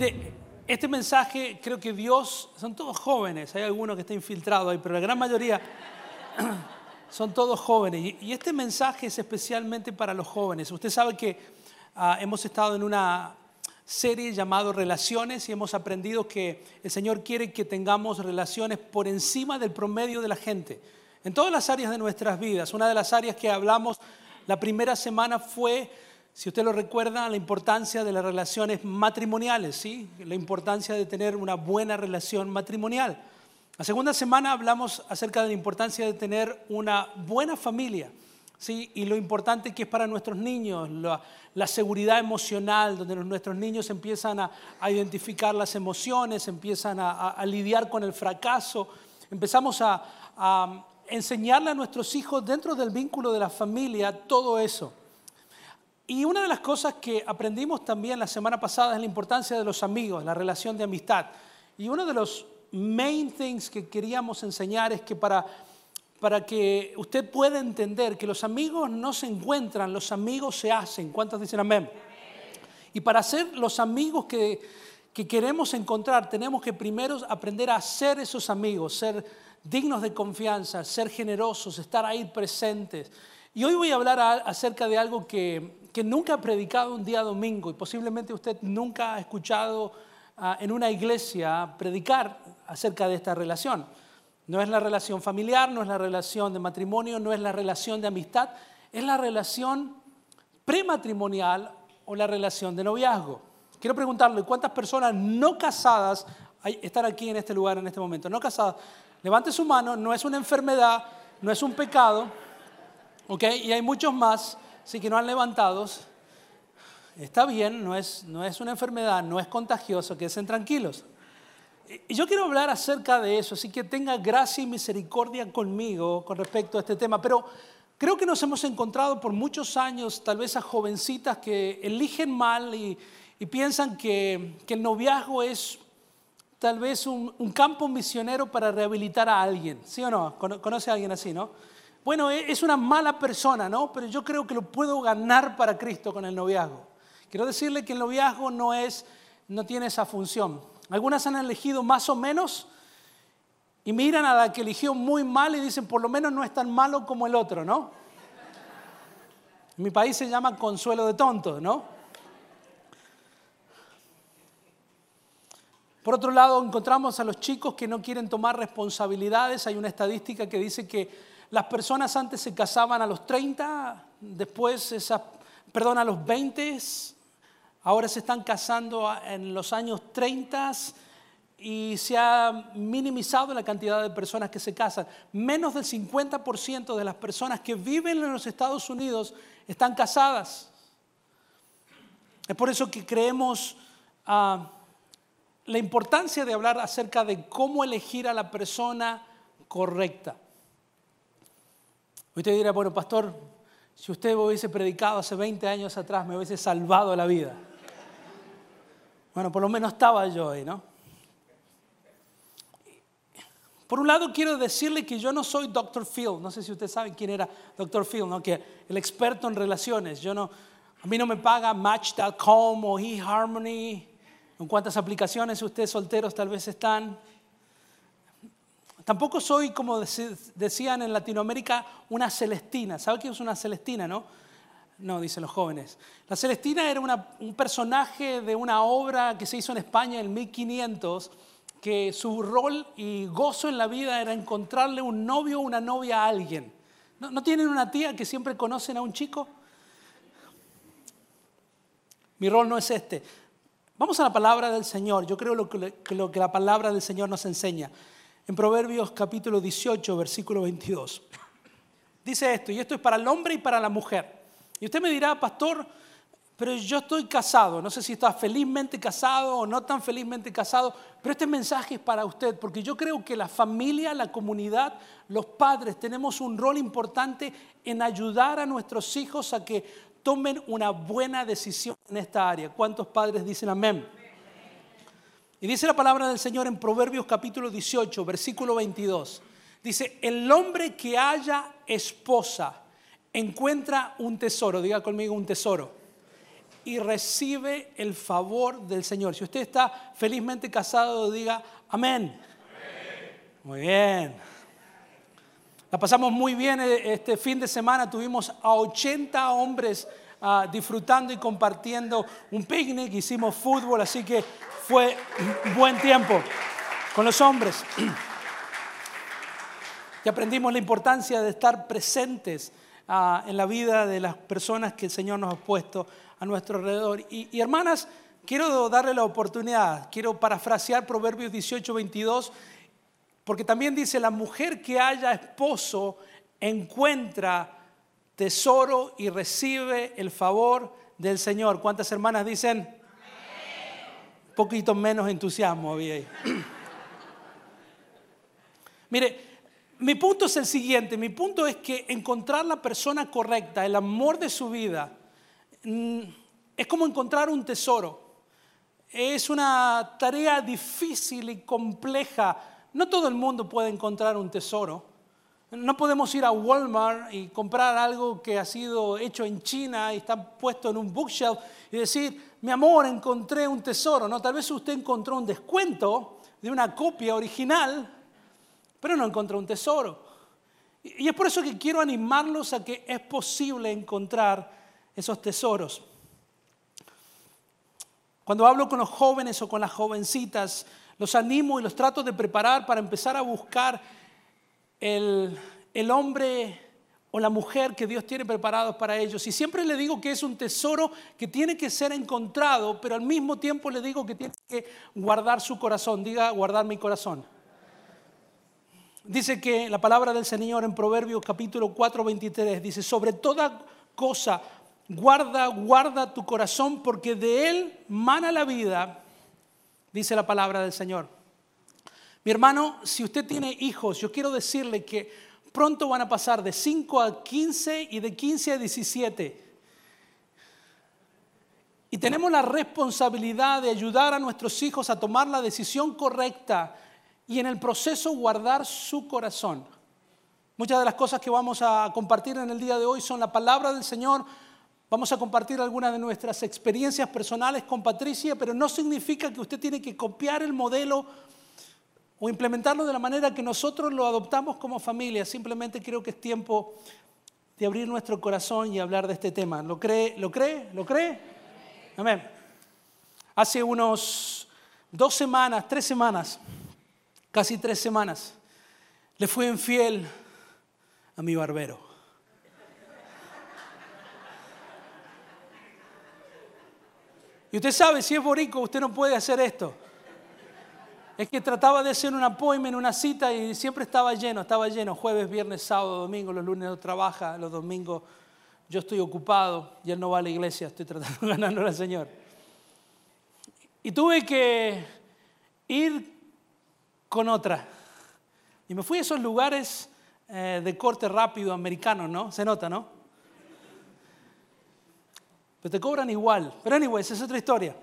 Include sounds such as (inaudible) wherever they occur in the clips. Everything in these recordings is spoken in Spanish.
Mire, este mensaje creo que Dios, son todos jóvenes, hay alguno que está infiltrado ahí, pero la gran mayoría (clears throat) son todos jóvenes. Y este mensaje es especialmente para los jóvenes. Usted sabe que ah, hemos estado en una serie llamada Relaciones y hemos aprendido que el Señor quiere que tengamos relaciones por encima del promedio de la gente. En todas las áreas de nuestras vidas. Una de las áreas que hablamos la primera semana fue si usted lo recuerda, la importancia de las relaciones matrimoniales, ¿sí? la importancia de tener una buena relación matrimonial. La segunda semana hablamos acerca de la importancia de tener una buena familia ¿sí? y lo importante que es para nuestros niños, la, seguridad emocional, donde nuestros niños empiezan a, identificar las emociones, empiezan a, lidiar con el fracaso, empezamos a, a enseñarle a nuestros hijos dentro del vínculo de la familia todo eso. Y una de las cosas que aprendimos también la semana pasada es la importancia de los amigos, la relación de amistad. Y uno de los main things que queríamos enseñar es que para, para que usted pueda entender que los amigos no se encuentran, los amigos se hacen. ¿Cuántos dicen amén? Y para ser los amigos que, que queremos encontrar, tenemos que primero aprender a ser esos amigos, ser dignos de confianza, ser generosos, estar ahí presentes. Y hoy voy a hablar acerca de algo que, que nunca ha predicado un día domingo y posiblemente usted nunca ha escuchado ah, en una iglesia predicar acerca de esta relación. No es la relación familiar, no es la relación de matrimonio, no es la relación de amistad, es la relación prematrimonial o la relación de noviazgo. Quiero preguntarle, ¿cuántas personas no casadas están aquí en este lugar en este momento? No casadas. Levante su mano, no es una enfermedad, no es un pecado, ¿ok? Y hay muchos más sí que no han levantado, está bien, no es, no es una enfermedad, no es contagioso, queden tranquilos. Y yo quiero hablar acerca de eso, así que tenga gracia y misericordia conmigo con respecto a este tema, pero creo que nos hemos encontrado por muchos años tal vez a jovencitas que eligen mal y, piensan que, el noviazgo es tal vez un, campo misionero para rehabilitar a alguien, ¿sí o no? ¿Conoce a alguien así, no? Bueno, e-, es una mala persona, ¿no? Pero yo creo que lo puedo ganar para Cristo con el noviazgo. Quiero decirle que el noviazgo no es, no tiene esa función. Algunas han elegido más o menos y miran a la que eligió muy mal y dicen, por lo menos no es tan malo como el otro, ¿no? En mi país se llama consuelo de tontos, ¿no? Por otro lado, encontramos a los chicos que no quieren tomar responsabilidades. Hay una estadística que dice que las personas antes se casaban a los 30, después, esa, perdón, a los 20, ahora se están casando en los años 30 y se ha minimizado la cantidad de personas que se casan. Menos del 50% de las personas que viven en los Estados Unidos están casadas. Es por eso que creemos ah, la importancia de hablar acerca de cómo elegir a la persona correcta. Usted dirá, bueno, pastor, si usted hubiese predicado hace 20 años atrás, me hubiese salvado la vida. Bueno, por lo menos estaba yo ahí, ¿no? Por un lado, quiero decirle que yo no soy Dr. Phil. No sé si usted sabe quién era Dr. Phil, ¿no? Que el experto en relaciones. Yo no, a mí no me paga Match.com o eHarmony. En cuántas aplicaciones ustedes solteros tal vez están. Tampoco soy, como decían en Latinoamérica, una celestina. ¿Sabe qué es una celestina, no? No, dicen los jóvenes. La Celestina era un personaje de una obra que se hizo en España en 1500, que su rol y gozo en la vida era encontrarle un novio o una novia a alguien. ¿No, ¿No, tienen una tía que siempre conocen a un chico? Mi rol no es este. Vamos a la palabra del Señor. Yo creo que, lo que la palabra del Señor nos enseña en Proverbios capítulo 18, versículo 22. Dice esto, y esto es para el hombre y para la mujer. Y usted me dirá, pastor, pero yo estoy casado, no sé si está felizmente casado o no tan felizmente casado, pero este mensaje es para usted, porque yo creo que la familia, la comunidad, los padres tenemos un rol importante en ayudar a nuestros hijos a que tomen una buena decisión en esta área. ¿Cuántos padres dicen amén? Y dice la palabra del Señor en Proverbios capítulo 18, versículo 22. Dice, el hombre que haya esposa encuentra un tesoro, diga conmigo un tesoro, y recibe el favor del Señor. Si usted está felizmente casado, diga amén. Muy bien. La pasamos muy bien eh, este fin de semana. Tuvimos a 80 hombres ah, disfrutando y compartiendo un picnic. Hicimos fútbol, así que fue buen tiempo con los hombres. Y aprendimos la importancia de estar presentes ah, en la vida de las personas que el Señor nos ha puesto a nuestro alrededor. Y, y hermanas, quiero darle la oportunidad, quiero parafrasear Proverbios 18, 22 porque también dice, la mujer que haya esposo encuentra tesoro y recibe el favor del Señor. ¿Cuántas hermanas dicen? Poquito menos entusiasmo había ahí. (clears throat) Mire, mi punto es el siguiente, mi punto es que encontrar la persona correcta, el amor de su vida, mm, es como encontrar un tesoro. Es una tarea difícil y compleja no todo el mundo puede encontrar un tesoro. No podemos ir a Walmart y comprar algo que ha sido hecho en China y está puesto en un bookshelf y decir, mi amor, encontré un tesoro. No, tal vez usted encontró un descuento de una copia original, pero no encontró un tesoro. Y es por eso que quiero animarlos a que es posible encontrar esos tesoros. Cuando hablo con los jóvenes o con las jovencitas, los animo y los trato de preparar para empezar a buscar el, hombre o la mujer que Dios tiene preparados para ellos. Y siempre le digo que es un tesoro que tiene que ser encontrado, pero al mismo tiempo le digo que tiene que guardar su corazón. Diga, guardar mi corazón. Dice que la palabra del Señor en Proverbios capítulo 4, 23 dice, sobre toda cosa, guarda, guarda tu corazón porque de él mana la vida dice la palabra del Señor. Mi hermano, si usted tiene hijos, yo quiero decirle que pronto van a pasar de 5 a 15 y de 15 a 17. Y tenemos la responsabilidad de ayudar a nuestros hijos a tomar la decisión correcta y en el proceso guardar su corazón. Muchas de las cosas que vamos a compartir en el día de hoy son la palabra del Señor, Vamos a compartir algunas de nuestras experiencias personales con Patricia, pero no significa que usted tiene que copiar el modelo o implementarlo de la manera que nosotros lo adoptamos como familia. Simplemente creo que es tiempo de abrir nuestro corazón y hablar de este tema. ¿Lo cree? ¿Lo cree? ¿Lo cree? Amén. Hace unos dos semanas, tres semanas, casi tres semanas, le fui infiel a mi barbero. Y usted sabe, si es borico, usted no puede hacer esto. Es que trataba de hacer un appointment, una cita y siempre estaba lleno, estaba lleno, jueves, viernes, sábado, domingo, los lunes no trabaja, los domingos yo estoy ocupado y él no va a la iglesia, estoy tratando de ganarlo al Señor. Y tuve que ir con otra. Y me fui a esos lugares eh, de corte rápido americano, ¿no? Se nota, ¿no? Pero te cobran igual. Pero anyway, esa es otra historia.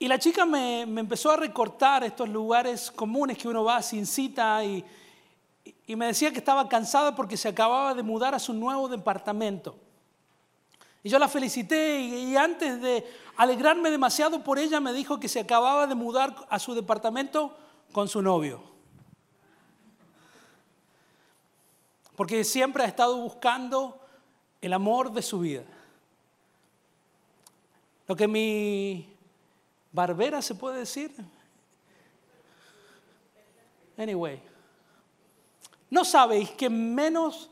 Y la chica me, empezó a recortar estos lugares comunes que uno va sin cita y, y me decía que estaba cansada porque se acababa de mudar a su nuevo departamento. Y yo la felicité y, antes de alegrarme demasiado por ella me dijo que se acababa de mudar a su departamento con su novio. Porque siempre ha estado buscando el amor de su vida. Lo que mi barbera se puede decir. Anyway, ¿no sabéis que menos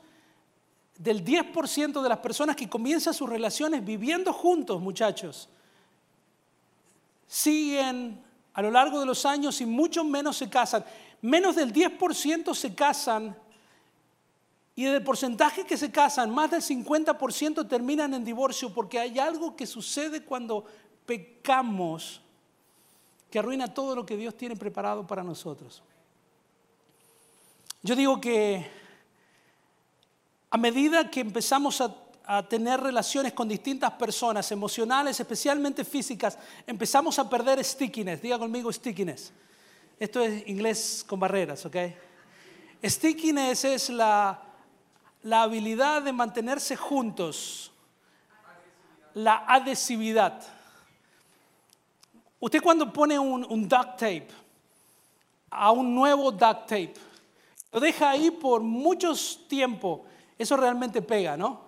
del 10% de las personas que comienzan sus relaciones viviendo juntos, muchachos, siguen a lo largo de los años y mucho menos se casan? Menos del 10% se casan y del porcentaje que se casan, más del 50% terminan en divorcio porque hay algo que sucede cuando pecamos que arruina todo lo que Dios tiene preparado para nosotros. Yo digo que a medida que empezamos a, tener relaciones con distintas personas, emocionales, especialmente físicas, empezamos a perder stickiness. Diga conmigo stickiness. Esto es inglés con barreras, ¿ok? Stickiness es la, la habilidad de mantenerse juntos, la adhesividad. Usted cuando pone un, duct tape a un nuevo duct tape, lo deja ahí por muchos tiempo, eso realmente pega, ¿no?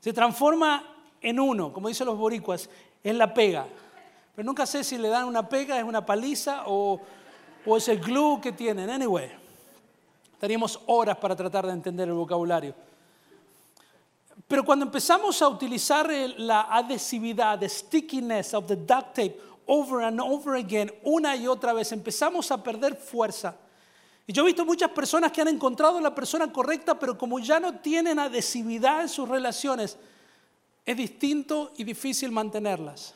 Se transforma en uno, como dicen los boricuas, es la pega. Pero nunca sé si le dan una pega, es una paliza o, o es el glue que tienen. Anyway, estaríamos horas para tratar de entender el vocabulario. Pero cuando empezamos a utilizar la adhesividad, the stickiness of the duct tape over and over again, una y otra vez, empezamos a perder fuerza. Y yo he visto muchas personas que han encontrado la persona correcta, pero como ya no tienen adhesividad en sus relaciones, es distinto y difícil mantenerlas.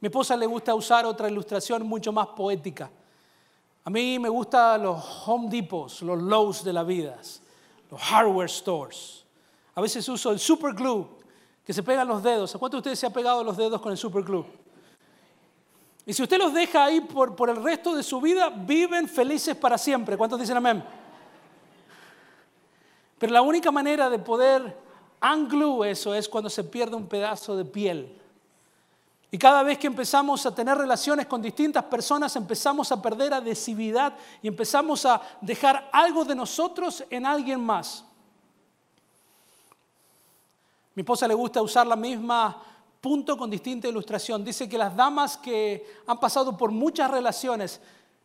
Mi esposa le gusta usar otra ilustración mucho más poética. A mí me gustan los Home Depots, los Lowe's de la vida los hardware stores. A veces uso el super glue, que se pegan los dedos. ¿A cuántos de ustedes se ha pegado los dedos con el super glue? Y si usted los deja ahí por, por el resto de su vida, viven felices para siempre. ¿Cuántos dicen amén? Pero la única manera de poder unglue eso es cuando se pierde un pedazo de piel. Y cada vez que empezamos a tener relaciones con distintas personas, empezamos a perder adhesividad y empezamos a dejar algo de nosotros en alguien más. Mi esposa le gusta usar la misma punto con distinta ilustración. Dice que las damas que han pasado por muchas relaciones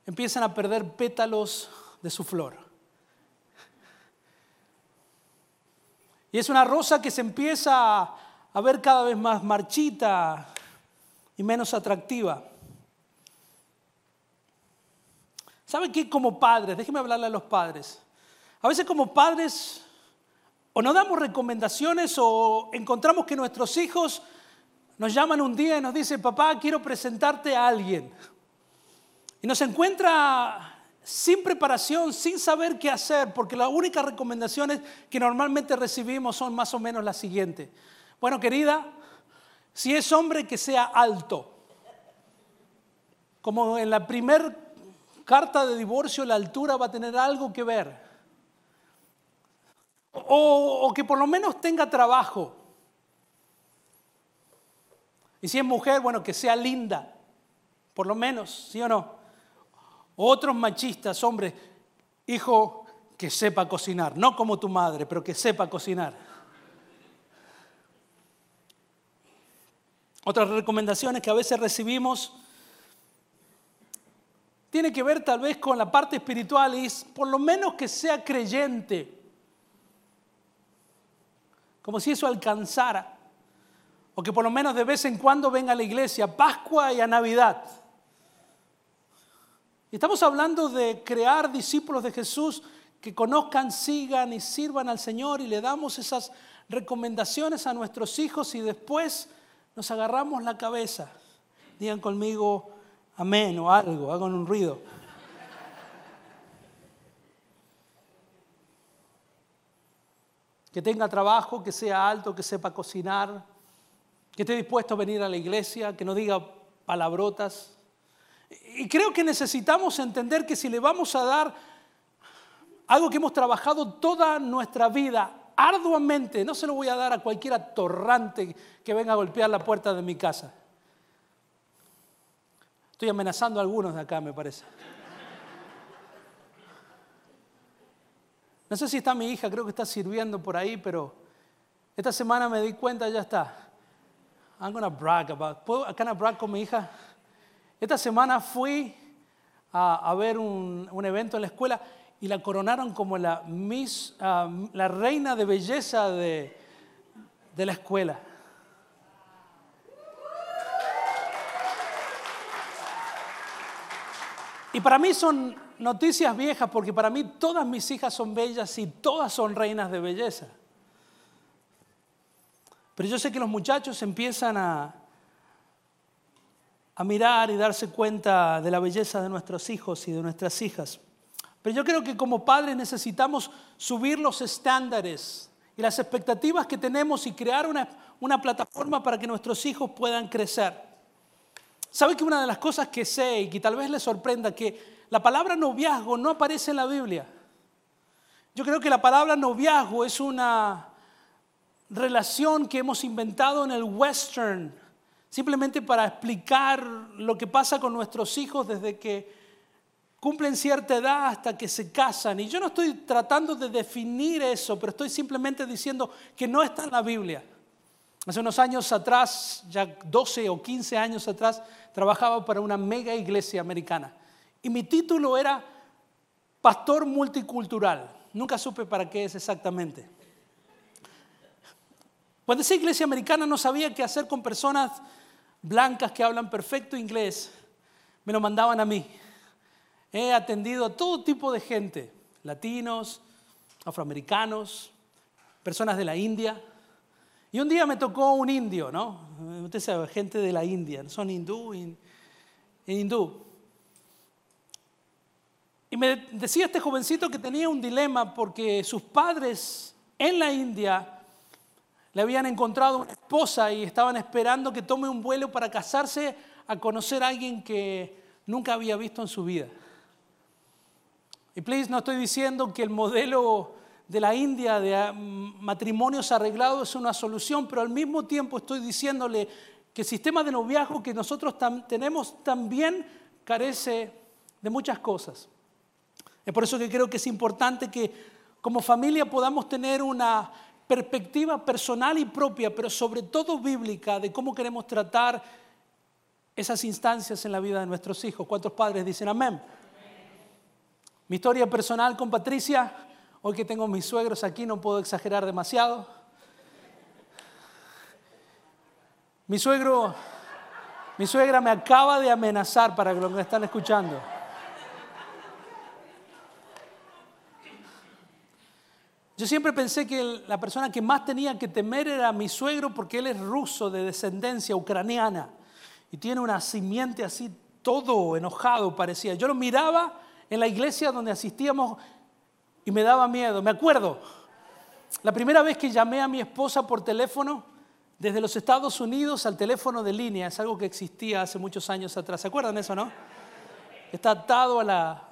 empiezan a perder pétalos de su flor. Y es una rosa que se empieza a ver cada vez más marchita, y menos atractiva. ¿Saben qué? Como padres, déjenme hablarle a los padres. A veces como padres o no damos recomendaciones o encontramos que nuestros hijos nos llaman un día y nos dicen, papá, quiero presentarte a alguien. Y nos encuentra sin preparación, sin saber qué hacer, porque las únicas recomendaciones que normalmente recibimos son más o menos las siguientes. Bueno, querida, si es hombre, que sea alto. Como en la primer carta de divorcio, la altura va a tener algo que ver. O, que por lo menos tenga trabajo. Y si es mujer, bueno, que sea linda. Por lo menos, ¿sí o no? Otros machistas, hombres, hijo, que sepa cocinar. No como tu madre, pero que sepa cocinar. Otras recomendaciones que a veces recibimos tiene que ver tal vez con la parte espiritual y por lo menos que sea creyente. Como si eso alcanzara. O que por lo menos de vez en cuando venga a la iglesia, Pascua y a Navidad. Y estamos hablando de crear discípulos de Jesús que conozcan, sigan y sirvan al Señor y le damos esas recomendaciones a nuestros hijos y después nos agarramos la cabeza. Digan conmigo amén o algo, hagan un ruido. Que tenga trabajo, que sea alto, que sepa cocinar, que esté dispuesto a venir a la iglesia, que no diga palabrotas. Y creo que necesitamos entender que si le vamos a dar algo que hemos trabajado toda nuestra vida, arduamente, no se lo voy a dar a cualquier atorrante que venga a golpear la puerta de mi casa. Estoy amenazando a algunos de acá, me parece. No sé si está mi hija, creo que está sirviendo por ahí, pero esta semana me di cuenta, ya está. I'm gonna brag about. ¿Puedo acá brag con mi hija? Esta semana fui a, ver un, un evento en la escuela y la coronaron como la, Miss, ah, la reina de belleza de, de la escuela. Y para mí son noticias viejas porque para mí todas mis hijas son bellas y todas son reinas de belleza. Pero yo sé que los muchachos empiezan a, a mirar y darse cuenta de la belleza de nuestros hijos y de nuestras hijas. Pero yo creo que como padres necesitamos subir los estándares y las expectativas que tenemos y crear una, una plataforma para que nuestros hijos puedan crecer. ¿Sabe que una de las cosas que sé y que tal vez les sorprenda que la palabra noviazgo no aparece en la Biblia? Yo creo que la palabra noviazgo es una relación que hemos inventado en el western, simplemente para explicar lo que pasa con nuestros hijos desde que cumplen cierta edad hasta que se casan. Y yo no estoy tratando de definir eso, pero estoy simplemente diciendo que no está en la Biblia. Hace unos años atrás, ya 12 o 15 años atrás, trabajaba para una mega iglesia americana. Y mi título era Pastor Multicultural. Nunca supe para qué es exactamente. Cuando esa iglesia americana no sabía qué hacer con personas blancas que hablan perfecto inglés, me lo mandaban a mí. He atendido a todo tipo de gente, latinos, afroamericanos, personas de la India. Y un día me tocó un indio, ¿no? Usted sabe, gente de la India, son hindú, hindú. Y me decía este jovencito que tenía un dilema porque sus padres en la India le habían encontrado una esposa y estaban esperando que tome un vuelo para casarse a conocer a alguien que nunca había visto en su vida. Y please, no estoy diciendo que el modelo de la India de ah, matrimonios arreglados es una solución, pero al mismo tiempo estoy diciéndole que el sistema de noviazgo que nosotros tenemos también carece de muchas cosas. Es por eso que creo que es importante que como familia podamos tener una perspectiva personal y propia, pero sobre todo bíblica, de cómo queremos tratar esas instancias en la vida de nuestros hijos. ¿Cuántos padres dicen amén? Mi historia personal con Patricia, hoy que tengo mis suegros aquí no puedo exagerar demasiado. Mi suegro, mi suegra me acaba de amenazar para los que me están escuchando. Yo siempre pensé que la persona que más tenía que temer era mi suegro porque él es ruso de descendencia ucraniana y tiene una simiente así todo enojado parecía. Yo lo miraba en la iglesia donde asistíamos y me daba miedo. Me acuerdo, la primera vez que llamé a mi esposa por teléfono desde los Estados Unidos al teléfono de línea, es algo que existía hace muchos años atrás. ¿Se acuerdan eso, no? Está atado a la,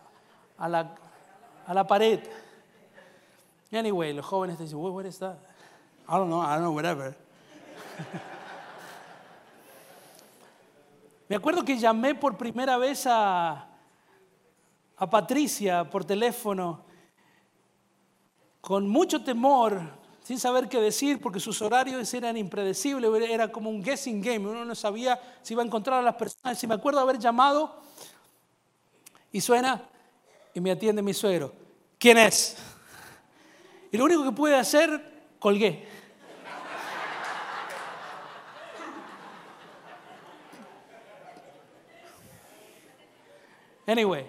a la, a la pared. Anyway, los jóvenes te dicen, what is that? I don't know, I don't know, whatever. (laughs) Me acuerdo que llamé por primera vez a, a Patricia por teléfono con mucho temor, sin saber qué decir, porque sus horarios eran impredecibles, era como un guessing game, uno no sabía si iba a encontrar a las personas. Y me acuerdo haber llamado y suena y me atiende mi suegro. ¿Quién es? Y lo único que pude hacer, colgué. Anyway,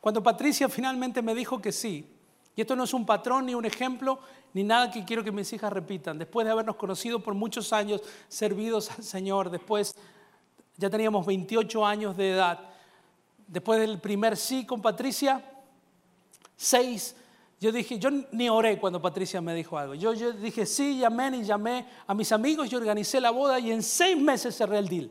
cuando Patricia finalmente me dijo que sí, y esto no es un patrón ni un ejemplo, ni nada que quiero que mis hijas repitan, después de habernos conocido por muchos años, servidos al Señor, después ya teníamos 28 años de edad, después del primer sí con Patricia, seis, yo dije, yo ni oré cuando Patricia me dijo algo. Yo, dije sí, llamé y llamé a mis amigos, yo organicé la boda y en seis meses cerré el deal.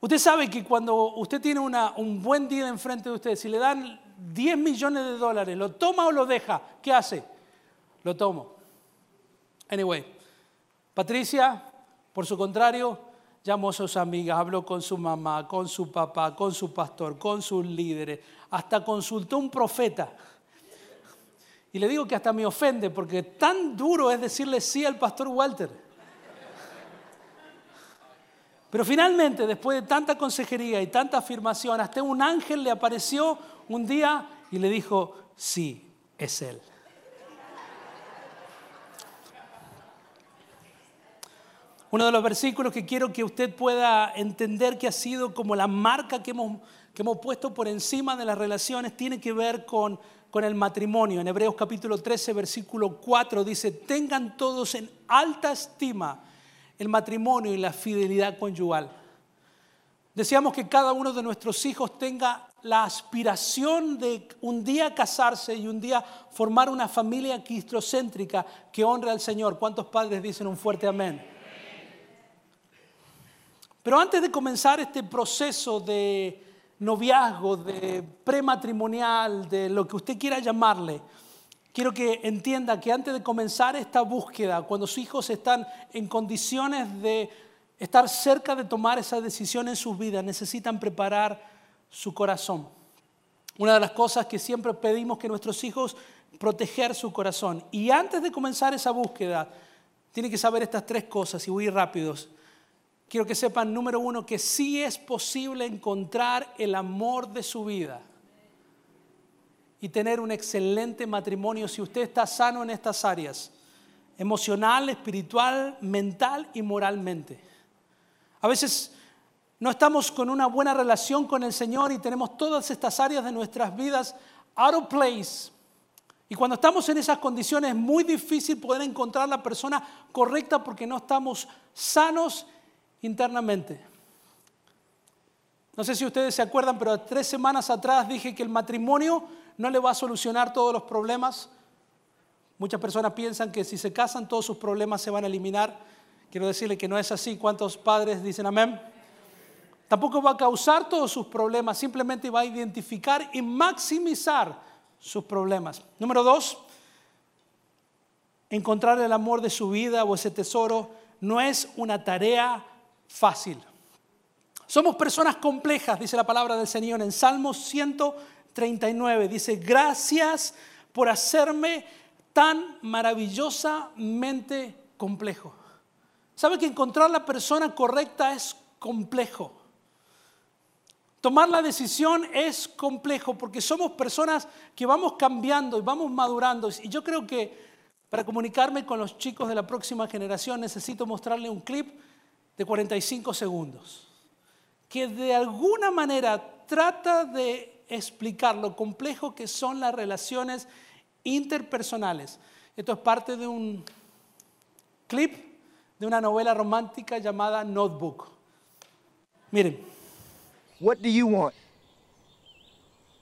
Usted sabe que cuando usted tiene una, un buen día enfrente de usted, si le dan 10 millones de dólares, ¿lo toma o lo deja? ¿Qué hace? Lo tomo. Anyway, Patricia, por su contrario, llamó a sus amigas, habló con su mamá, con su papá, con su pastor, con sus líderes, hasta consultó un profeta. Y le digo que hasta me ofende porque tan duro es decirle sí al pastor Walter. Pero finalmente, después de tanta consejería y tanta afirmación, hasta un ángel le apareció un día y le dijo, sí, es él. Uno de los versículos que quiero que usted pueda entender que ha sido como la marca que hemos, que hemos puesto por encima de las relaciones tiene que ver con, con el matrimonio. En Hebreos capítulo 13, versículo 4 dice, tengan todos en alta estima el matrimonio y la fidelidad conyugal. Deseamos que cada uno de nuestros hijos tenga la aspiración de un día casarse y un día formar una familia cristocéntrica que honre al Señor. ¿Cuántos padres dicen un fuerte amén? Pero antes de comenzar este proceso de, noviazgo, de prematrimonial, de lo que usted quiera llamarle, quiero que entienda que antes de comenzar esta búsqueda, cuando sus hijos están en condiciones de estar cerca de tomar esa decisión en sus vidas, necesitan preparar su corazón. Una de las cosas que siempre pedimos que nuestros hijos proteger su corazón. Y antes de comenzar esa búsqueda, tiene que saber estas tres cosas y voy rápidos. Quiero que sepan, número uno, que sí es posible encontrar el amor de su vida y tener un excelente matrimonio si usted está sano en estas áreas, emocional, espiritual, mental y moralmente. A veces no estamos con una buena relación con el Señor y tenemos todas estas áreas de nuestras vidas out of place. Y cuando estamos en esas condiciones es muy difícil poder encontrar la persona correcta porque no estamos sanos internamente. No sé si ustedes se acuerdan, pero tres semanas atrás dije que el matrimonio no le va a solucionar todos los problemas. Muchas personas piensan que si se casan todos sus problemas se van a eliminar. Quiero decirle que no es así. ¿Cuántos padres dicen amén? Tampoco va a causar todos sus problemas, simplemente va a identificar y maximizar sus problemas. Número dos, encontrar el amor de su vida o ese tesoro no es una tarea fácil. Somos personas complejas, dice la palabra del Señor en Salmos 139. Dice, gracias por hacerme tan maravillosamente complejo. ¿Sabe que encontrar la persona correcta es complejo? Tomar la decisión es complejo porque somos personas que vamos cambiando y vamos madurando. Y yo creo que para comunicarme con los chicos de la próxima generación necesito mostrarle un clip de 45 segundos que de alguna manera trata de explicar lo complejo que son las relaciones interpersonales. Esto es parte de un clip de una novela romántica llamada Notebook. Miren. What do you want?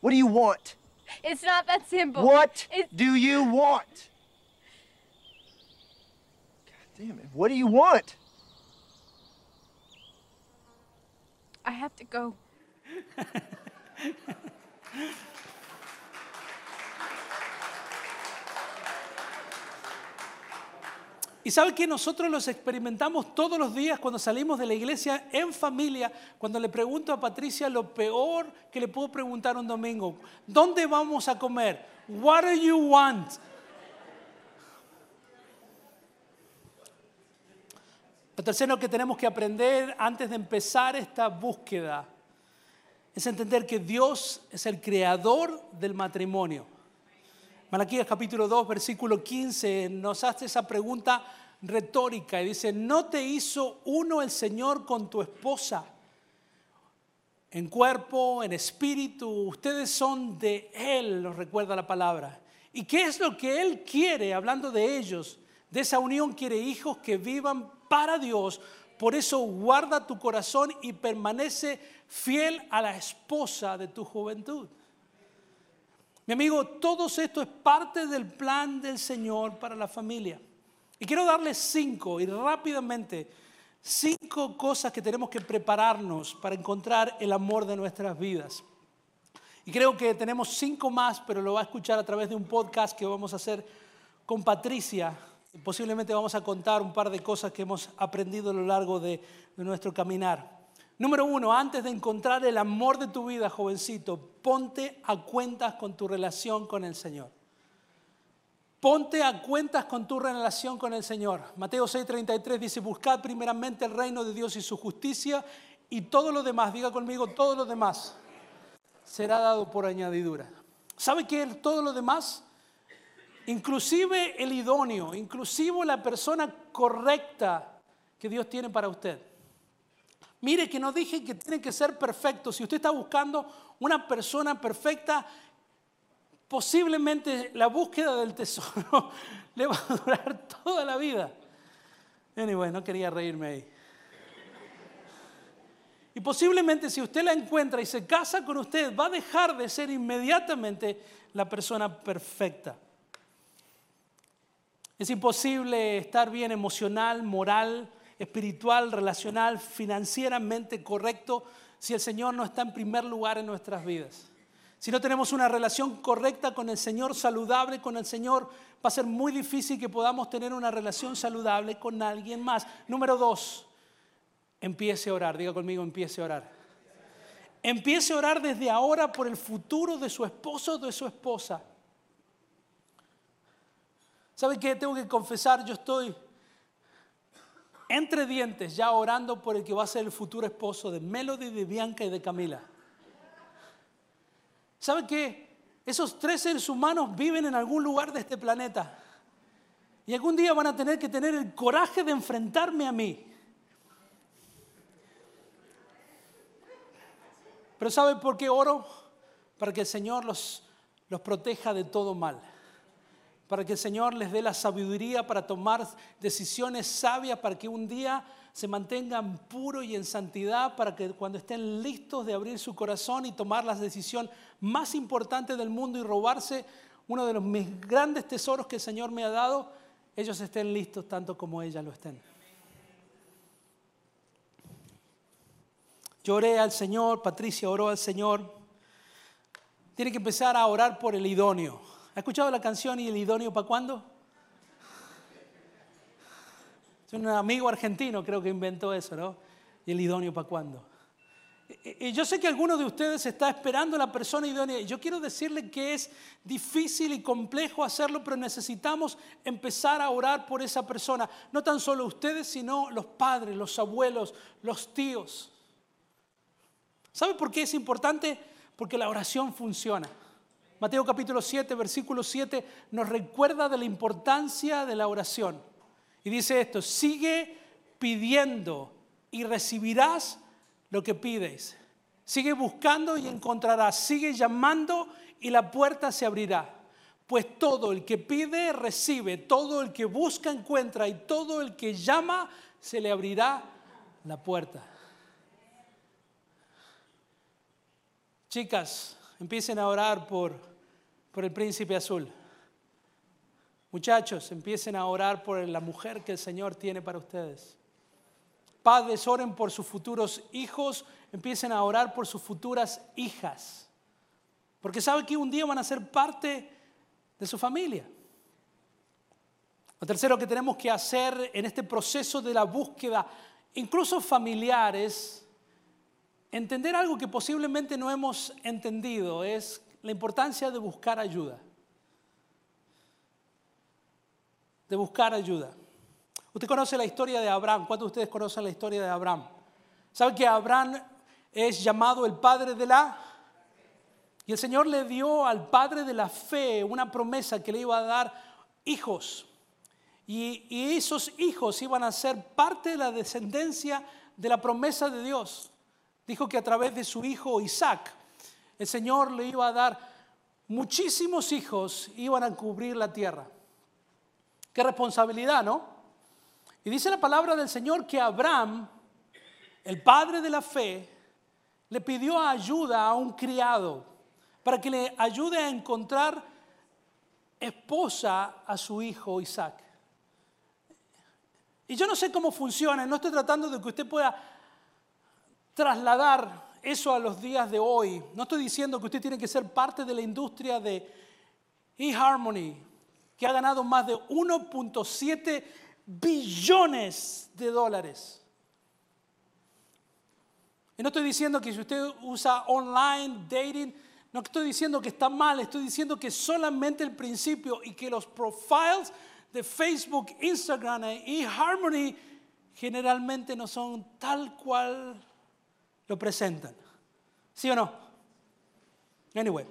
What do you want? It's not that simple. What It's- do you want? God damn it. What do you want? I have to go. Y sabe que nosotros los experimentamos todos los días cuando salimos de la iglesia en familia, cuando le pregunto a Patricia lo peor que le puedo preguntar un domingo, ¿dónde vamos a comer? What do you want? Lo tercero que tenemos que aprender antes de empezar esta búsqueda es entender que Dios es el creador del matrimonio. Malaquías capítulo 2, versículo 15 nos hace esa pregunta retórica y dice, ¿no te hizo uno el Señor con tu esposa? En cuerpo, en espíritu, ustedes son de Él, nos recuerda la palabra. ¿Y qué es lo que Él quiere, hablando de ellos? De esa unión quiere hijos que vivan para Dios. Por eso guarda tu corazón y permanece fiel a la esposa de tu juventud. Mi amigo, todo esto es parte del plan del Señor para la familia. Y quiero darles cinco, y rápidamente, cinco cosas que tenemos que prepararnos para encontrar el amor de nuestras vidas. Y creo que tenemos cinco más, pero lo va a escuchar a través de un podcast que vamos a hacer con Patricia. Posiblemente vamos a contar un par de cosas que hemos aprendido a lo largo de, de nuestro caminar. Número uno, antes de encontrar el amor de tu vida, jovencito, ponte a cuentas con tu relación con el Señor. Ponte a cuentas con tu relación con el Señor. Mateo 6:33 dice, buscad primeramente el reino de Dios y su justicia y todo lo demás, diga conmigo, todo lo demás será dado por añadidura. ¿Sabe qué es todo lo demás? Inclusive el idóneo, inclusive la persona correcta que Dios tiene para usted. Mire que no dije que tiene que ser perfecto. Si usted está buscando una persona perfecta, posiblemente la búsqueda del tesoro (laughs) le va a durar toda la vida. Anyway, no quería reírme ahí. Y posiblemente si usted la encuentra y se casa con usted, va a dejar de ser inmediatamente la persona perfecta. Es imposible estar bien emocional, moral, espiritual, relacional, financieramente correcto si el Señor no está en primer lugar en nuestras vidas. Si no tenemos una relación correcta con el Señor, saludable con el Señor, va a ser muy difícil que podamos tener una relación saludable con alguien más. Número dos, empiece a orar. Diga conmigo, empiece a orar. Empiece a orar desde ahora por el futuro de su esposo o de su esposa. ¿Sabe qué? Tengo que confesar, yo estoy entre dientes ya orando por el que va a ser el futuro esposo de Melody, de Bianca y de Camila. ¿Sabe qué? Esos tres seres humanos viven en algún lugar de este planeta. Y algún día van a tener que tener el coraje de enfrentarme a mí. Pero ¿sabe por qué oro? Para que el Señor los, los proteja de todo mal. Para que el Señor les dé la sabiduría para tomar decisiones sabias, para que un día se mantengan puros y en santidad, para que cuando estén listos de abrir su corazón y tomar la decisión más importante del mundo y robarse uno de los mis grandes tesoros que el Señor me ha dado, ellos estén listos tanto como ellas lo estén. Lloré al Señor, Patricia oró al Señor. Tiene que empezar a orar por el idóneo. ¿Ha escuchado la canción y el idóneo para cuándo? Es un amigo argentino, creo que inventó eso, ¿no? ¿Y el idóneo para cuándo? Y yo sé que algunos de ustedes está esperando la persona idónea. Yo quiero decirle que es difícil y complejo hacerlo, pero necesitamos empezar a orar por esa persona. No tan solo ustedes, sino los padres, los abuelos, los tíos. ¿Sabe por qué es importante? Porque la oración funciona. Mateo capítulo 7, versículo 7 nos recuerda de la importancia de la oración. Y dice esto, sigue pidiendo y recibirás lo que pides. Sigue buscando y encontrarás. Sigue llamando y la puerta se abrirá. Pues todo el que pide, recibe. Todo el que busca, encuentra. Y todo el que llama, se le abrirá la puerta. Chicas, empiecen a orar por, por el príncipe azul. Muchachos, empiecen a orar por la mujer que el Señor tiene para ustedes. Padres, oren por sus futuros hijos, empiecen a orar por sus futuras hijas. Porque saben que un día van a ser parte de su familia. Lo tercero que tenemos que hacer en este proceso de la búsqueda, incluso familiar, es entender algo que posiblemente no hemos entendido es la importancia de buscar ayuda. De buscar ayuda. Usted conoce la historia de Abraham. ¿Cuántos de ustedes conocen la historia de Abraham? ¿Sabe que Abraham es llamado el padre de la? Y el Señor le dio al padre de la fe una promesa que le iba a dar hijos. Y, y esos hijos iban a ser parte de la descendencia de la promesa de Dios. Dijo que a través de su hijo Isaac, el Señor le iba a dar muchísimos hijos, iban a cubrir la tierra. Qué responsabilidad, ¿no? Y dice la palabra del Señor que Abraham, el padre de la fe, le pidió ayuda a un criado para que le ayude a encontrar esposa a su hijo Isaac. Y yo no sé cómo funciona, no estoy tratando de que usted pueda trasladar eso a los días de hoy. No estoy diciendo que usted tiene que ser parte de la industria de eHarmony, que ha ganado más de 1.7 billones de dólares. Y no estoy diciendo que si usted usa online dating, no estoy diciendo que está mal, estoy diciendo que solamente el principio y que los profiles de Facebook, Instagram y eHarmony generalmente no son tal cual lo presentan. ¿Sí o no? Anyway,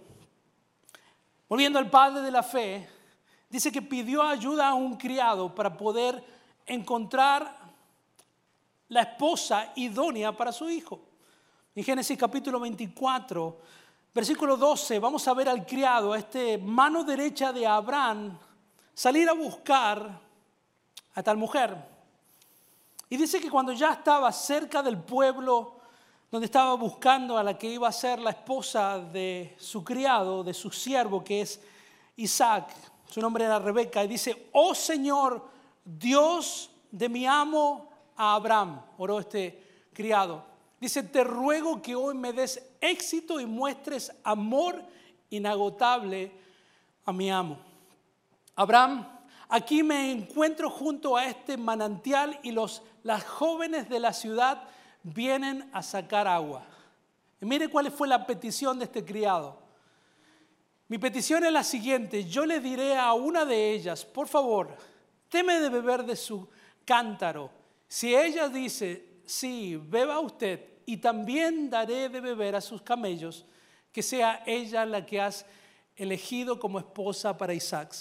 volviendo al padre de la fe, dice que pidió ayuda a un criado para poder encontrar la esposa idónea para su hijo. En Génesis capítulo 24, versículo 12, vamos a ver al criado, a este mano derecha de Abraham, salir a buscar a tal mujer. Y dice que cuando ya estaba cerca del pueblo donde estaba buscando a la que iba a ser la esposa de su criado, de su siervo, que es Isaac. Su nombre era Rebeca. Y dice, oh Señor, Dios de mi amo a Abraham, oró este criado. Dice, te ruego que hoy me des éxito y muestres amor inagotable a mi amo. Abraham, aquí me encuentro junto a este manantial y los, las jóvenes de la ciudad vienen a sacar agua. Y mire cuál fue la petición de este criado. Mi petición es la siguiente, yo le diré a una de ellas, por favor, teme de beber de su cántaro. Si ella dice, sí, beba usted, y también daré de beber a sus camellos, que sea ella la que has elegido como esposa para Isaac.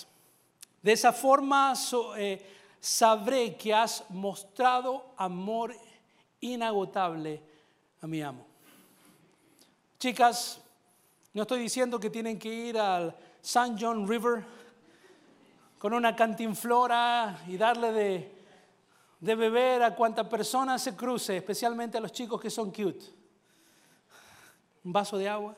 De esa forma eh, sabré que has mostrado amor inagotable a mi amo. Chicas, no estoy diciendo que tienen que ir al San John River con una cantinflora y darle de de beber a cuanta persona se cruce, especialmente a los chicos que son cute. Un vaso de agua.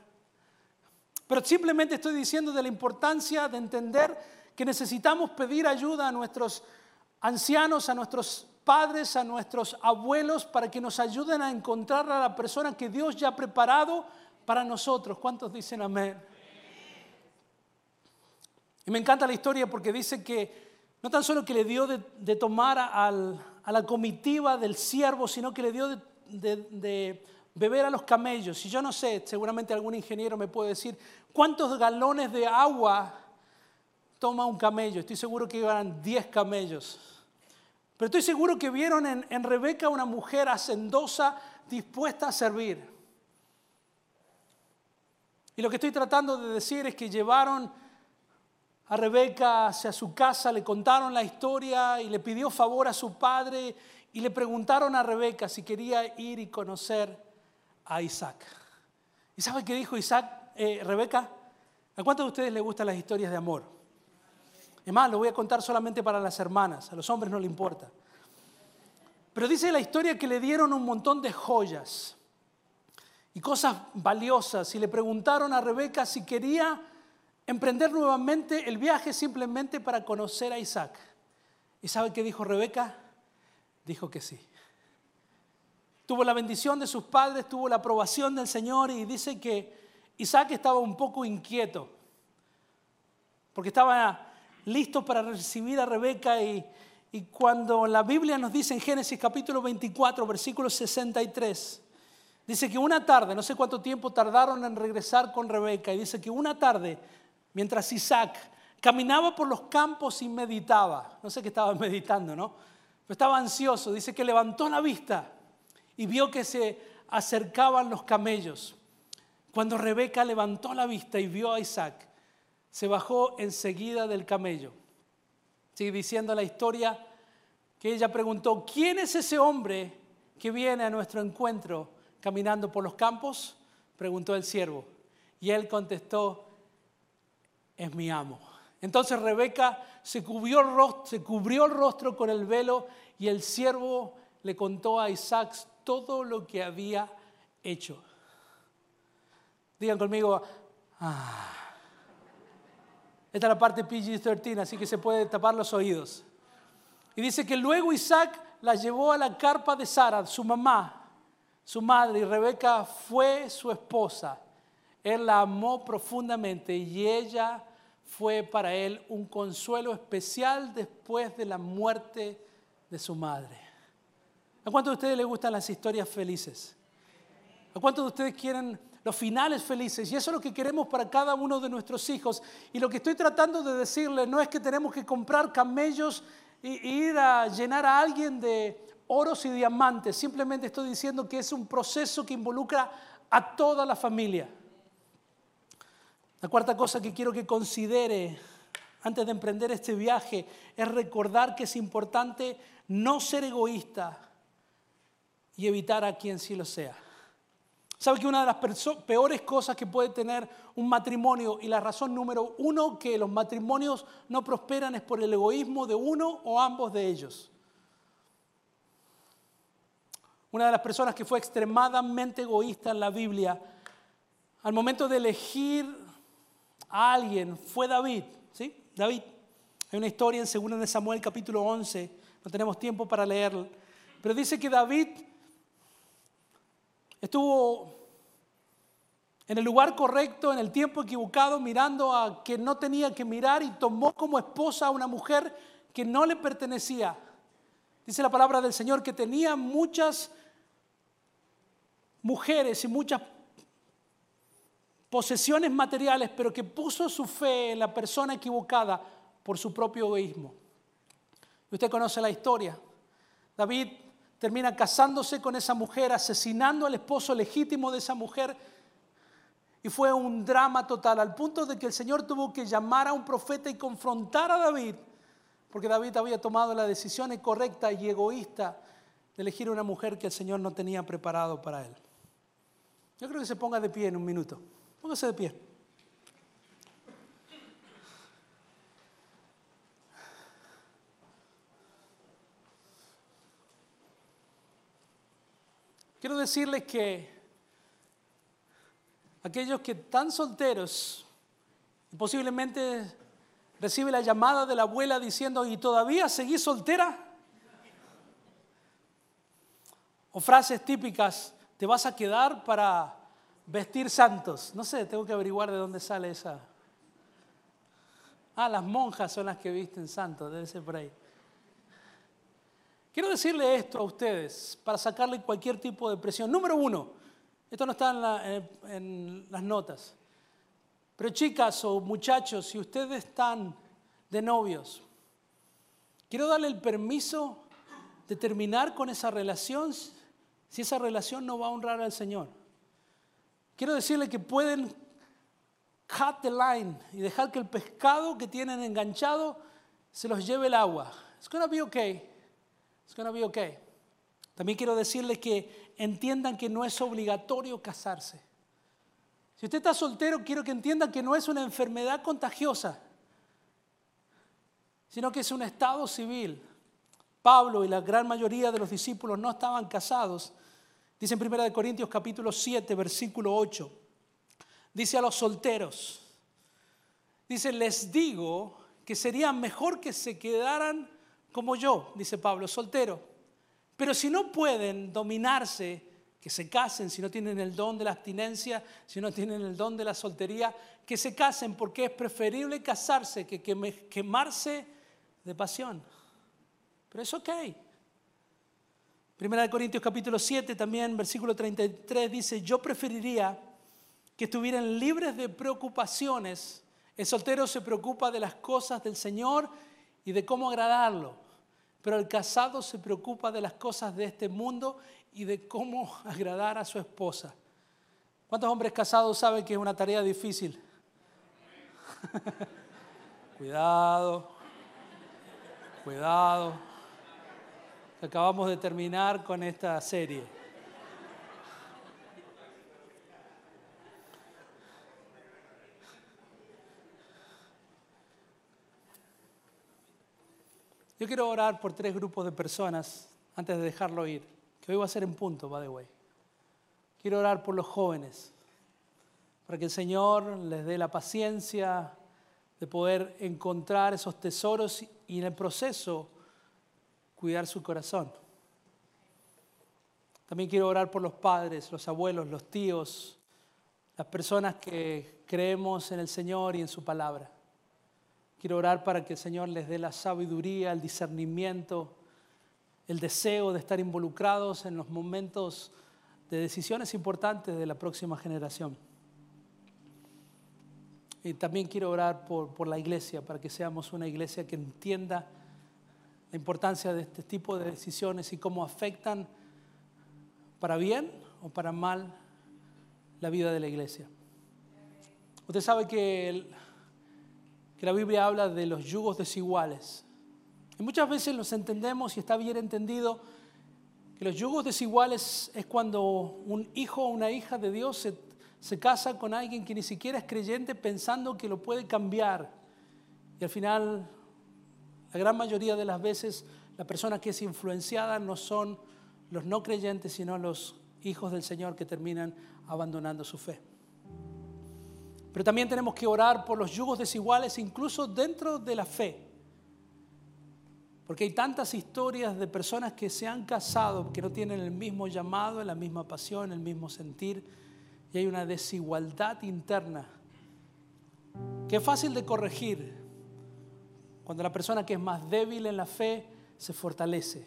Pero simplemente estoy diciendo de la importancia de entender que necesitamos pedir ayuda a nuestros ancianos, a nuestros padres, a nuestros abuelos, para que nos ayuden a encontrar a la persona que Dios ya ha preparado para nosotros. ¿Cuántos dicen amén? Y me encanta la historia porque dice que no tan solo que le dio de, tomar a la comitiva del siervo, sino que le dio de, beber a los camellos. Y yo no sé, seguramente algún ingeniero me puede decir, ¿cuántos galones de agua toma un camello? Estoy seguro que iban 10 camellos. Pero estoy seguro que vieron en, Rebeca una mujer hacendosa dispuesta a servir. Y lo que estoy tratando de decir es que llevaron a Rebeca hacia su casa, le contaron la historia y le pidió favor a su padre y le preguntaron a Rebeca si quería ir y conocer a Isaac. ¿Y sabe qué dijo Isaac, eh, Rebeca? ¿A cuántos de ustedes les gustan las historias de amor? Es más, lo voy a contar solamente para las hermanas, a los hombres no le importa. Pero dice la historia que le dieron un montón de joyas y cosas valiosas y le preguntaron a Rebeca si quería emprender nuevamente el viaje simplemente para conocer a Isaac. ¿Y sabe qué dijo Rebeca? Dijo que sí. Tuvo la bendición de sus padres, tuvo la aprobación del Señor y dice que Isaac estaba un poco inquieto, porque estaba listo para recibir a Rebeca y, y cuando la Biblia nos dice en Génesis capítulo 24, versículo 63, dice que una tarde, no sé cuánto tiempo tardaron en regresar con Rebeca, y dice que una tarde mientras Isaac caminaba por los campos y meditaba. No sé qué estaba (laughs) meditando, ¿no? Pero estaba ansioso. Dice que levantó la vista y vio que se acercaban los camellos. Cuando Rebeca levantó la vista y vio a Isaac, se bajó enseguida del camello. Sigue diciendo la historia que ella preguntó, ¿quién es ese hombre que viene a nuestro encuentro caminando por los campos? Preguntó el siervo. Y él contestó, es mi amo. Entonces Rebeca se cubrió, el rostro, con el velo y el siervo le contó a Isaac todo lo que había hecho. Digan conmigo, ah. Esta es la parte PG-13, así que se puede tapar los oídos. Y dice que luego Isaac la llevó a la carpa de Sara, su mamá, su madre, y Rebeca fue su esposa. Él la amó profundamente y ella fue para él un consuelo especial después de la muerte de su madre. ¿A cuántos de ustedes les gustan las historias felices? ¿A cuántos de ustedes quieren los finales felices? Y eso es lo que queremos para cada uno de nuestros hijos. Y lo que estoy tratando de decirles no es que tenemos que comprar camellos e ir a llenar a alguien de oros y diamantes. Simplemente estoy diciendo que es un proceso que involucra a toda la familia. La cuarta cosa que quiero que considere antes de emprender este viaje es recordar que es importante no ser egoísta y evitar a quien sí lo sea. ¿Sabe que una de las peores cosas que puede tener un matrimonio y la razón número uno que los matrimonios no prosperan es por el egoísmo de uno o ambos de ellos? Una de las personas que fue extremadamente egoísta en la Biblia, al momento de elegir alguien fue David, ¿sí? David. Hay una historia en 2 de Samuel capítulo 11, no tenemos tiempo para leerla, pero dice que David estuvo en el lugar correcto, en el tiempo equivocado, mirando a que no tenía que mirar y tomó como esposa a una mujer que no le pertenecía. Dice la palabra del Señor que tenía muchas mujeres y muchas posesiones materiales, pero que puso su fe en la persona equivocada por su propio egoísmo. Usted conoce la historia. David termina casándose con esa mujer, asesinando al esposo legítimo de esa mujer. Y fue un drama total, al punto de que el Señor tuvo que llamar a un profeta y confrontar a David, porque David había tomado la decisión incorrecta y egoísta de elegir una mujer que el Señor no tenía preparado para él. Yo creo que se ponga de pie en un minuto. Póngase de pie. Quiero decirles que aquellos que están solteros, posiblemente recibe la llamada de la abuela diciendo, ¿y todavía seguís soltera? O frases típicas, ¿te vas a quedar para vestir santos? No sé, tengo que averiguar de dónde sale esa. Ah, las monjas son las que visten santos, debe ser por ahí. Quiero decirle esto a ustedes para sacarle cualquier tipo de presión. Número uno, esto no está en, las notas, pero chicas o muchachos, si ustedes están de novios, quiero darle el permiso de terminar con esa relación si esa relación no va a honrar al Señor. Quiero decirle que pueden cut the line y dejar que el pescado que tienen enganchado se los lleve el agua. It's gonna be okay. It's gonna be okay. También quiero decirles que entiendan que no es obligatorio casarse. Si usted está soltero, quiero que entiendan que no es una enfermedad contagiosa, sino que es un estado civil. Pablo y la gran mayoría de los discípulos no estaban casados. Dice en 1 Corintios capítulo 7, versículo 8. Dice a los solteros, dice, les digo que sería mejor que se quedaran como yo, dice Pablo, soltero. Pero si no pueden dominarse, que se casen, si no tienen el don de la abstinencia, si no tienen el don de la soltería, que se casen porque es preferible casarse que quemarse de pasión. Pero es ok. Primera de Corintios capítulo 7 también, versículo 33 dice, yo preferiría que estuvieran libres de preocupaciones. El soltero se preocupa de las cosas del Señor y de cómo agradarlo. Pero el casado se preocupa de las cosas de este mundo y de cómo (laughs) agradar a su esposa. ¿Cuántos hombres casados saben que es una tarea difícil? (laughs) cuidado, cuidado. Acabamos de terminar con esta serie. Yo quiero orar por tres grupos de personas antes de dejarlo ir, que hoy va a ser en punto, by the way. Quiero orar por los jóvenes, para que el Señor les dé la paciencia de poder encontrar esos tesoros y en el proceso cuidar su corazón. También quiero orar por los padres, los abuelos, los tíos, las personas que creemos en el Señor y en su palabra. Quiero orar para que el Señor les dé la sabiduría, el discernimiento, el deseo de estar involucrados en los momentos de decisiones importantes de la próxima generación. Y también quiero orar por, por, la iglesia, para que seamos una iglesia que entienda la importancia de este tipo de decisiones y cómo afectan para bien o para mal la vida de la iglesia. Usted sabe que el, que la Biblia habla de los yugos desiguales. Y muchas veces los entendemos y está bien entendido que los yugos desiguales es cuando un hijo o una hija de Dios se, se casa con alguien que ni siquiera es creyente pensando que lo puede cambiar. Y al final, la gran mayoría de las veces, la persona que es influenciada no son los no creyentes, sino los hijos del Señor que terminan abandonando su fe. Pero también tenemos que orar por los yugos desiguales, incluso dentro de la fe. Porque hay tantas historias de personas que se han casado, que no tienen el mismo llamado, la misma pasión, el mismo sentir, y hay una desigualdad interna que es fácil de corregir cuando la persona que es más débil en la fe se fortalece.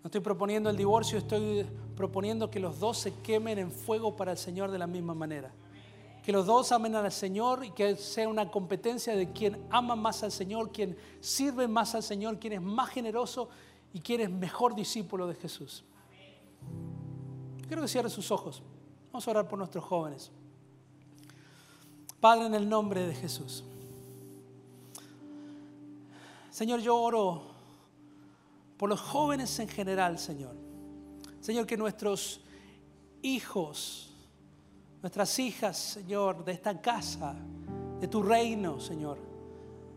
No estoy proponiendo el divorcio, estoy proponiendo que los dos se quemen en fuego para el Señor de la misma manera. Que los dos amen al Señor y que sea una competencia de quien ama más al Señor, quien sirve más al Señor, quien es más generoso y quien es mejor discípulo de Jesús. Quiero que cierre sus ojos. Vamos a orar por nuestros jóvenes. Padre, en el nombre de Jesús. Señor, yo oro por los jóvenes en general, Señor. Señor, que nuestros hijos, nuestras hijas, Señor, de esta casa, de tu reino, Señor.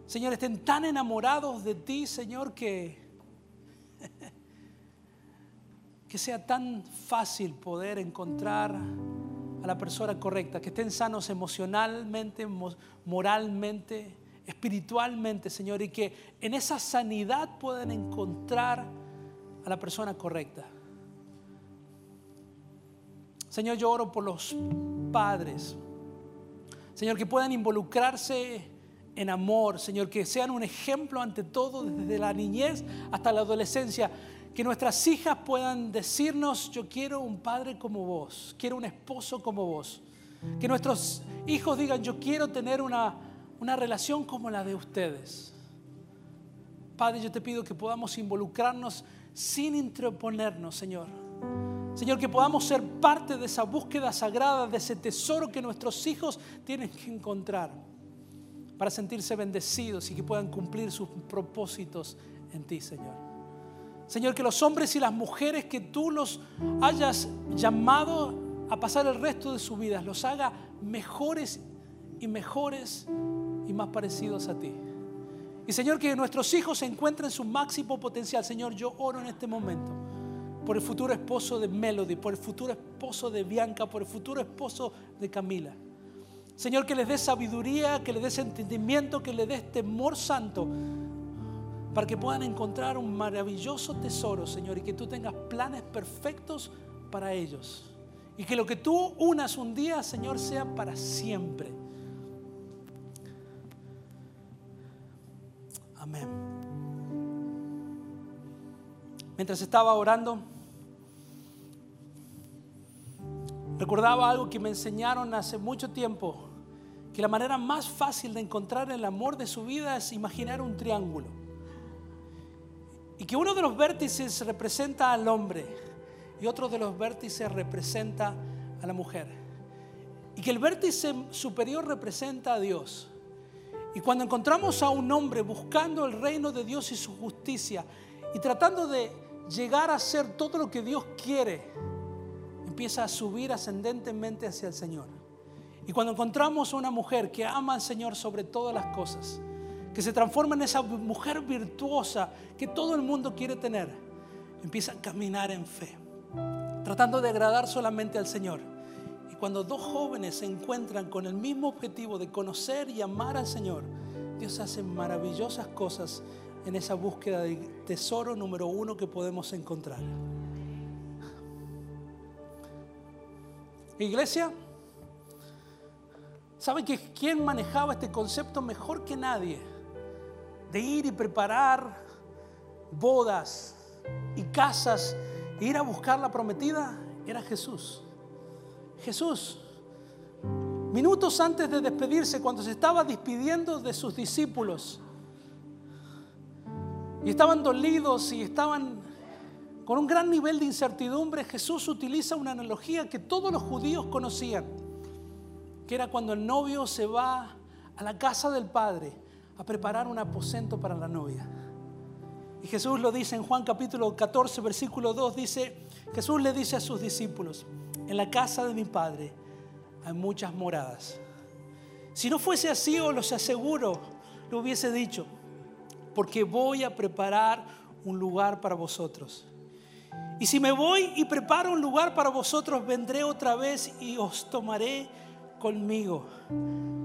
Señor, estén tan enamorados de ti, Señor, que, (laughs) que sea tan fácil poder encontrar a la persona correcta, que estén sanos emocionalmente, moralmente, espiritualmente, Señor, y que en esa sanidad puedan encontrar a la persona correcta. Señor, yo oro por los padres. Señor, que puedan involucrarse en amor, Señor, que sean un ejemplo ante todo desde la niñez hasta la adolescencia. Que nuestras hijas puedan decirnos, yo quiero un padre como vos, quiero un esposo como vos. Que nuestros hijos digan, yo quiero tener una, una relación como la de ustedes. Padre, yo te pido que podamos involucrarnos sin interponernos, Señor. Señor, que podamos ser parte de esa búsqueda sagrada, de ese tesoro que nuestros hijos tienen que encontrar para sentirse bendecidos y que puedan cumplir sus propósitos en ti, Señor. Señor, que los hombres y las mujeres que tú los hayas llamado a pasar el resto de su vida, los haga mejores y mejores y más parecidos a ti. Y Señor, que nuestros hijos encuentren su máximo potencial. Señor, yo oro en este momento por el futuro esposo de Melody, por el futuro esposo de Bianca, por el futuro esposo de Camila. Señor, que les dé sabiduría, que les des entendimiento, que les des temor santo, para que puedan encontrar un maravilloso tesoro, Señor, y que tú tengas planes perfectos para ellos. Y que lo que tú unas un día, Señor, sea para siempre. Amén. Mientras estaba orando, recordaba algo que me enseñaron hace mucho tiempo, que la manera más fácil de encontrar el amor de su vida es imaginar un triángulo. Y que uno de los vértices representa al hombre y otro de los vértices representa a la mujer. Y que el vértice superior representa a Dios. Y cuando encontramos a un hombre buscando el reino de Dios y su justicia y tratando de llegar a ser todo lo que Dios quiere, empieza a subir ascendentemente hacia el Señor. Y cuando encontramos una mujer que ama al Señor sobre todas las cosas, que se transforma en esa mujer virtuosa que todo el mundo quiere tener, empieza a caminar en fe, tratando de agradar solamente al Señor cuando dos jóvenes se encuentran con el mismo objetivo de conocer y amar al Señor, Dios hace maravillosas cosas en esa búsqueda de tesoro número uno que podemos encontrar. Iglesia, ¿saben que quién manejaba este concepto mejor que nadie? De ir y preparar bodas y casas e ir a buscar la prometida, era Jesús. Jesús, minutos antes de despedirse, cuando se estaba despidiendo de sus discípulos, y estaban dolidos y estaban con un gran nivel de incertidumbre, Jesús utiliza una analogía que todos los judíos conocían, que era cuando el novio se va a la casa del Padre a preparar un aposento para la novia. Y Jesús lo dice en Juan capítulo 14, versículo 2, dice, Jesús le dice a sus discípulos, en la casa de mi Padre hay muchas moradas. Si no fuese así, os los aseguro, lo hubiese dicho, porque voy a preparar un lugar para vosotros. Y si me voy y preparo un lugar para vosotros, vendré otra vez y os tomaré conmigo,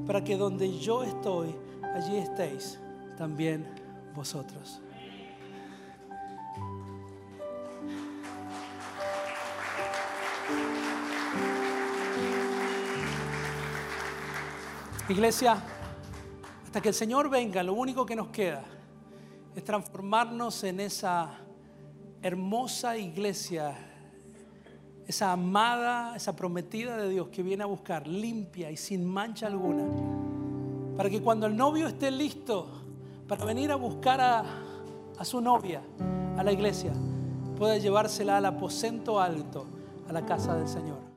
para que donde yo estoy, allí estéis también vosotros. Iglesia, hasta que el Señor venga, lo único que nos queda es transformarnos en esa hermosa iglesia, esa amada, esa prometida de Dios que viene a buscar limpia y sin mancha alguna, para que cuando el novio esté listo para venir a buscar a, a su novia, a la iglesia, pueda llevársela al aposento alto, a la casa del Señor.